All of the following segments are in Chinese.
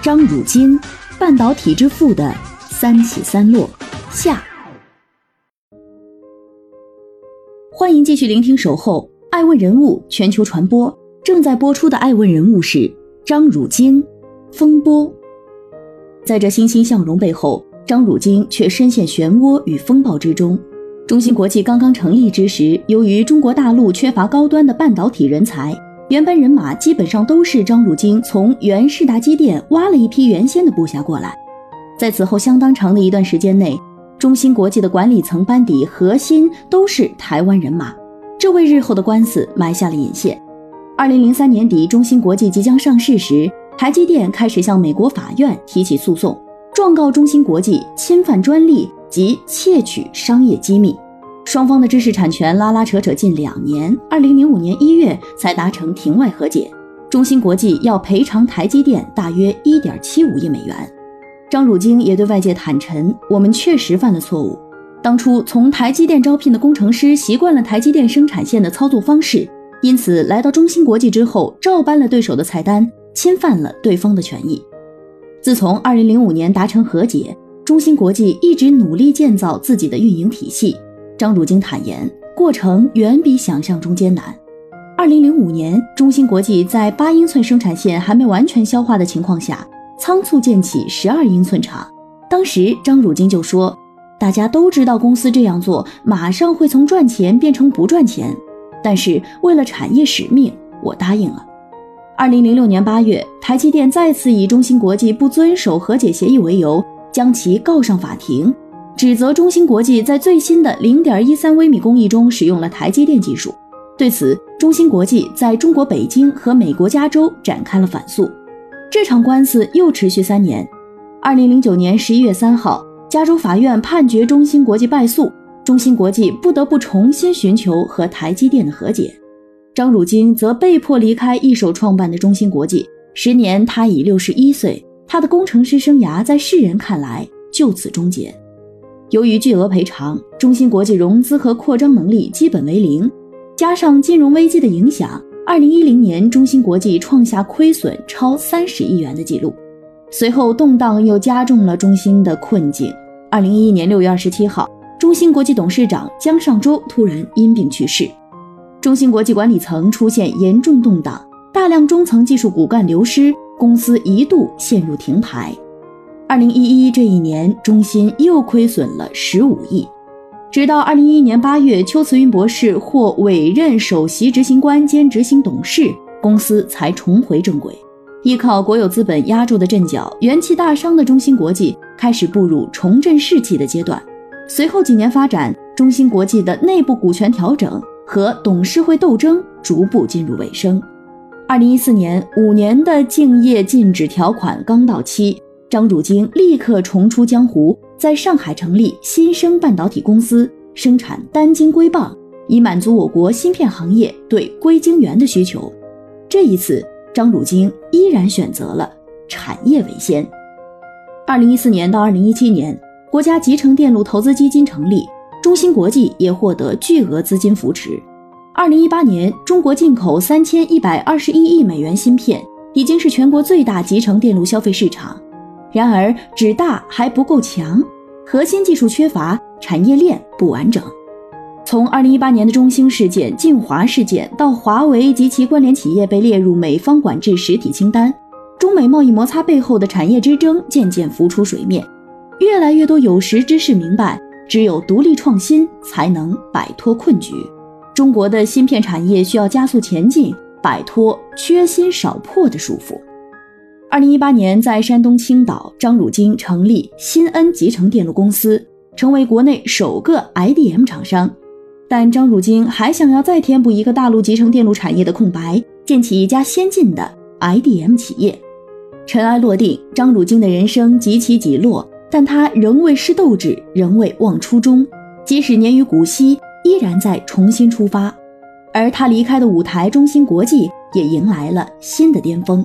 张汝京，半导体之父的三起三落下。欢迎继续聆听守候爱问人物全球传播。正在播出的爱问人物是张汝京，风波。在这欣欣向荣背后，张汝京却深陷漩涡与风暴之中。中芯国际刚刚成立之时，由于中国大陆缺乏高端的半导体人才。原班人马基本上都是张汝京从原世达机电挖了一批原先的部下过来，在此后相当长的一段时间内，中芯国际的管理层班底核心都是台湾人马，这为日后的官司埋下了引线。二零零三年底，中芯国际即将上市时，台积电开始向美国法院提起诉讼，状告中芯国际侵犯专利及窃取商业机密。双方的知识产权拉拉扯扯近两年，二零零五年一月才达成庭外和解。中芯国际要赔偿台积电大约一点七五亿美元。张汝京也对外界坦陈：“我们确实犯了错误。当初从台积电招聘的工程师习惯了台积电生产线的操作方式，因此来到中芯国际之后，照搬了对手的菜单，侵犯了对方的权益。自从二零零五年达成和解，中芯国际一直努力建造自己的运营体系。”张汝京坦言，过程远比想象中艰难。二零零五年，中芯国际在八英寸生产线还没完全消化的情况下，仓促建起十二英寸厂。当时张汝京就说：“大家都知道公司这样做，马上会从赚钱变成不赚钱。但是为了产业使命，我答应了。”二零零六年八月，台积电再次以中芯国际不遵守和解协议为由，将其告上法庭。指责中芯国际在最新的零点一三微米工艺中使用了台积电技术。对此，中芯国际在中国北京和美国加州展开了反诉。这场官司又持续三年。二零零九年十一月三号，加州法院判决中芯国际败诉，中芯国际不得不重新寻求和台积电的和解。张汝京则被迫离开一手创办的中芯国际。时年他已六十一岁，他的工程师生涯在世人看来就此终结。由于巨额赔偿，中芯国际融资和扩张能力基本为零，加上金融危机的影响，二零一零年中芯国际创下亏损超三十亿元的记录。随后动荡又加重了中芯的困境。二零一一年六月二十七号，中芯国际董事长江上洲突然因病去世，中芯国际管理层出现严重动荡，大量中层技术骨干流失，公司一度陷入停牌。二零一一这一年，中芯又亏损了十五亿，直到二零一一年八月，邱慈云博士获委任首席执行官兼执行董事，公司才重回正轨。依靠国有资本压住的阵脚，元气大伤的中芯国际开始步入重振士气的阶段。随后几年发展，中芯国际的内部股权调整和董事会斗争逐步进入尾声。二零一四年，五年的竞业禁止条款刚到期。张汝京立刻重出江湖，在上海成立新生半导体公司，生产单晶硅棒，以满足我国芯片行业对硅晶圆的需求。这一次，张汝京依然选择了产业为先。二零一四年到二零一七年，国家集成电路投资基金成立，中芯国际也获得巨额资金扶持。二零一八年，中国进口三千一百二十一亿美元芯片，已经是全国最大集成电路消费市场。然而，只大还不够强，核心技术缺乏，产业链不完整。从2018年的中兴事件、晋华事件到华为及其关联企业被列入美方管制实体清单，中美贸易摩擦背后的产业之争渐渐浮出水面。越来越多有识之士明白，只有独立创新才能摆脱困局。中国的芯片产业需要加速前进，摆脱缺芯少破的束缚。二零一八年，在山东青岛，张汝京成立新恩集成电路公司，成为国内首个 IDM 厂商。但张汝京还想要再填补一个大陆集成电路产业的空白，建起一家先进的 IDM 企业。尘埃落定，张汝京的人生几起几落，但他仍未失斗志，仍未忘初衷。即使年逾古稀，依然在重新出发。而他离开的舞台中芯国际也迎来了新的巅峰。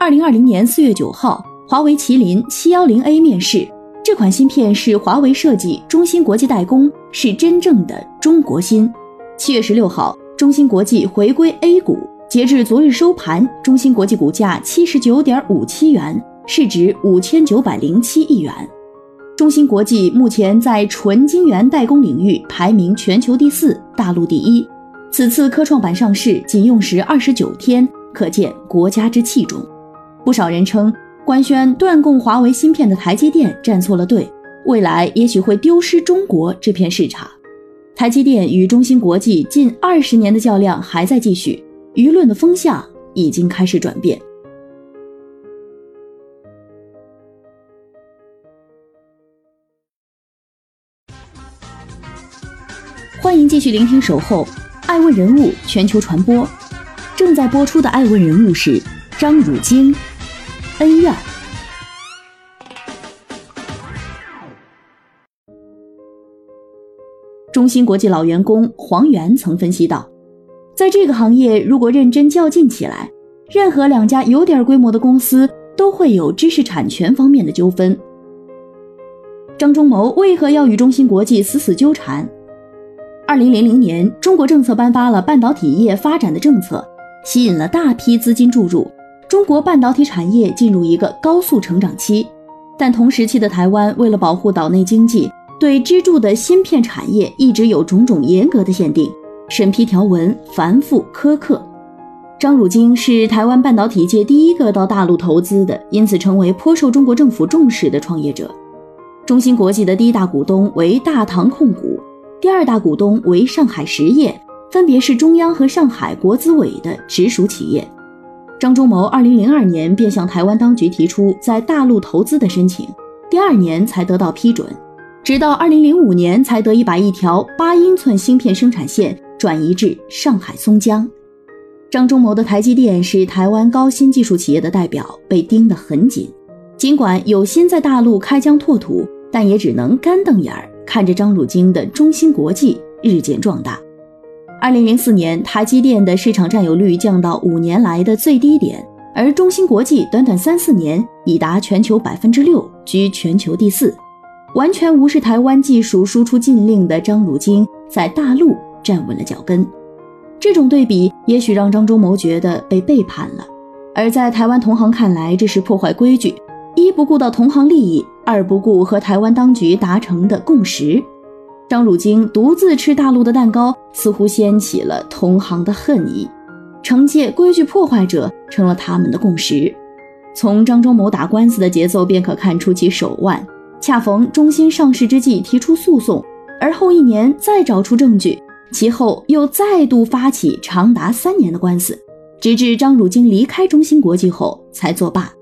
二零二零年四月九号，华为麒麟七幺零 A 面世。这款芯片是华为设计，中芯国际代工，是真正的中国芯。七月十六号，中芯国际回归 A 股。截至昨日收盘，中芯国际股价七十九点五七元，市值五千九百零七亿元。中芯国际目前在纯晶圆代工领域排名全球第四，大陆第一。此次科创板上市仅用时二十九天，可见国家之器重。不少人称，官宣断供华为芯片的台积电站错了队，未来也许会丢失中国这片市场。台积电与中芯国际近二十年的较量还在继续。舆论的风向已经开始转变。欢迎继续聆听《守候》，爱问人物全球传播。正在播出的爱问人物是张汝京，恩怨。中芯国际老员工黄源曾分析道。在这个行业，如果认真较劲起来，任何两家有点规模的公司都会有知识产权方面的纠纷。张忠谋为何要与中芯国际死死纠缠？二零零零年，中国政策颁发了半导体业发展的政策，吸引了大批资金注入，中国半导体产业进入一个高速成长期。但同时期的台湾，为了保护岛内经济，对支柱的芯片产业一直有种种严格的限定。审批条文繁复苛刻，张汝京是台湾半导体界第一个到大陆投资的，因此成为颇受中国政府重视的创业者。中芯国际的第一大股东为大唐控股，第二大股东为上海实业，分别是中央和上海国资委的直属企业。张忠谋二零零二年便向台湾当局提出在大陆投资的申请，第二年才得到批准，直到二零零五年才得以把一条八英寸芯片生产线。转移至上海松江，张忠谋的台积电是台湾高新技术企业的代表，被盯得很紧。尽管有心在大陆开疆拓土，但也只能干瞪眼儿看着张汝京的中芯国际日渐壮大。二零零四年，台积电的市场占有率降到五年来的最低点，而中芯国际短短三四年已达全球百分之六，居全球第四。完全无视台湾技术输出禁令的张汝京，在大陆。站稳了脚跟，这种对比也许让张忠谋觉得被背叛了，而在台湾同行看来，这是破坏规矩，一不顾到同行利益，二不顾和台湾当局达成的共识。张汝京独自吃大陆的蛋糕，似乎掀起了同行的恨意，惩戒规矩破坏者成了他们的共识。从张忠谋打官司的节奏便可看出其手腕，恰逢中芯上市之际提出诉讼，而后一年再找出证据。其后又再度发起长达三年的官司，直至张汝京离开中芯国际后才作罢。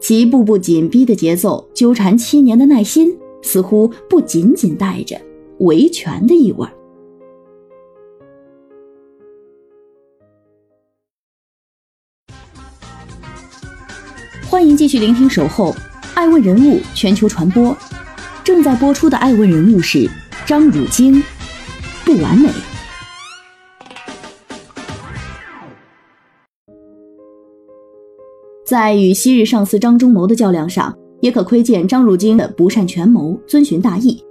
其步步紧逼的节奏，纠缠七年的耐心，似乎不仅仅带着维权的意味儿。欢迎继续聆听《守候爱问人物全球传播》，正在播出的爱问人物是张汝京，不完美。在与昔日上司张忠谋的较量上，也可窥见张汝京的不善权谋，遵循大义。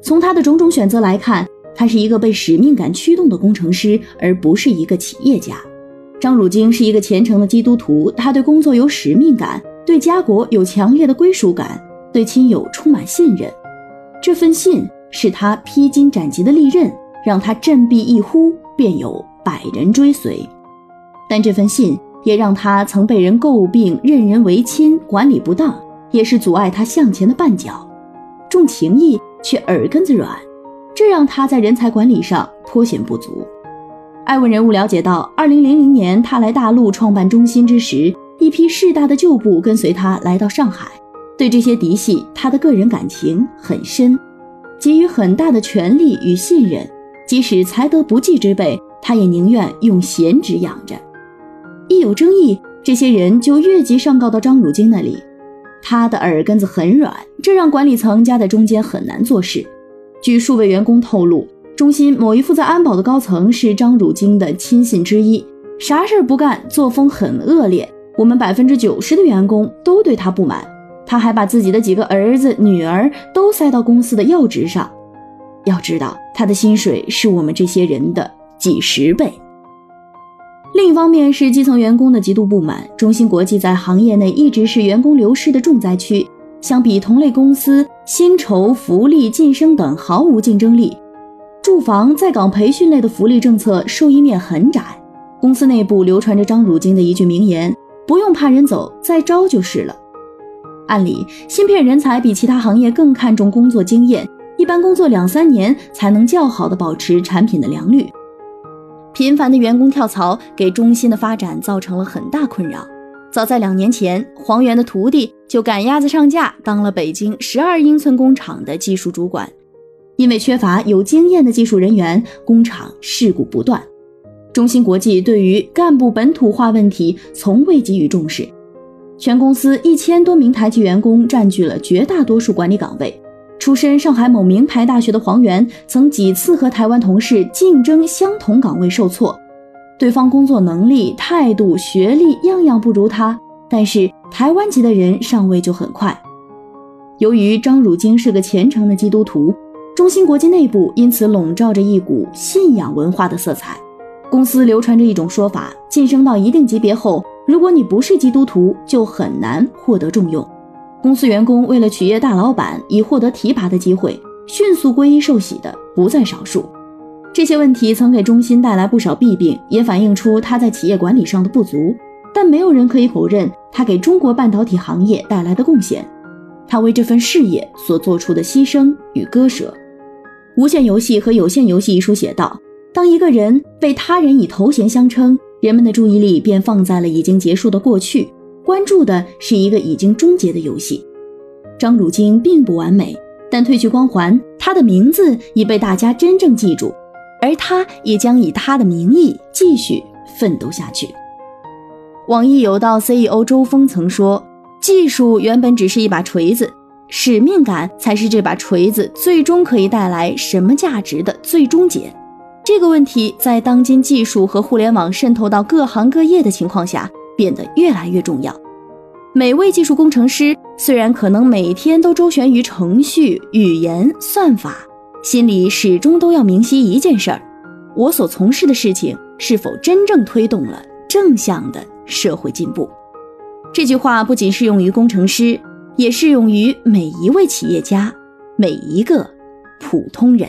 从他的种种选择来看，他是一个被使命感驱动的工程师，而不是一个企业家。张汝京是一个虔诚的基督徒，他对工作有使命感，对家国有强烈的归属感，对亲友充满信任。这份信是他披荆斩棘的利刃，让他振臂一呼便有百人追随。但这份信。也让他曾被人诟病任人唯亲、管理不当，也是阻碍他向前的绊脚。重情义却耳根子软，这让他在人才管理上颇显不足。爱问人物了解到，二零零零年他来大陆创办中心之时，一批势大的旧部跟随他来到上海，对这些嫡系，他的个人感情很深，给予很大的权力与信任，即使才德不济之辈，他也宁愿用闲职养着。一有争议，这些人就越级上告到张汝京那里。他的耳根子很软，这让管理层夹在中间很难做事。据数位员工透露，中心某一负责安保的高层是张汝京的亲信之一，啥事儿不干，作风很恶劣。我们百分之九十的员工都对他不满。他还把自己的几个儿子、女儿都塞到公司的要职上。要知道，他的薪水是我们这些人的几十倍。另一方面是基层员工的极度不满。中芯国际在行业内一直是员工流失的重灾区，相比同类公司，薪酬、福利、晋升等毫无竞争力。住房、在岗培训类的福利政策受益面很窄。公司内部流传着张汝京的一句名言：“不用怕人走，再招就是了。”按理，芯片人才比其他行业更看重工作经验，一般工作两三年才能较好的保持产品的良率。频繁的员工跳槽给中芯的发展造成了很大困扰。早在两年前，黄源的徒弟就赶鸭子上架，当了北京十二英寸工厂的技术主管。因为缺乏有经验的技术人员，工厂事故不断。中芯国际对于干部本土化问题从未给予重视，全公司一千多名台籍员工占据了绝大多数管理岗位。出身上海某名牌大学的黄源，曾几次和台湾同事竞争相同岗位受挫，对方工作能力、态度、学历样样不如他，但是台湾籍的人上位就很快。由于张汝京是个虔诚的基督徒，中芯国际内部因此笼罩着一股信仰文化的色彩。公司流传着一种说法：晋升到一定级别后，如果你不是基督徒，就很难获得重用。公司员工为了取悦大老板，以获得提拔的机会，迅速皈依受洗的不在少数。这些问题曾给中芯带来不少弊病，也反映出他在企业管理上的不足。但没有人可以否认他给中国半导体行业带来的贡献，他为这份事业所做出的牺牲与割舍。《无限游戏和有限游戏》一书写道：当一个人被他人以头衔相称，人们的注意力便放在了已经结束的过去。关注的是一个已经终结的游戏。张汝京并不完美，但褪去光环，他的名字已被大家真正记住，而他也将以他的名义继续奋斗下去。网易有道 CEO 周峰曾说：“技术原本只是一把锤子，使命感才是这把锤子最终可以带来什么价值的最终解。”这个问题在当今技术和互联网渗透到各行各业的情况下。变得越来越重要。每位技术工程师虽然可能每天都周旋于程序、语言、算法，心里始终都要明晰一件事儿：我所从事的事情是否真正推动了正向的社会进步。这句话不仅适用于工程师，也适用于每一位企业家，每一个普通人。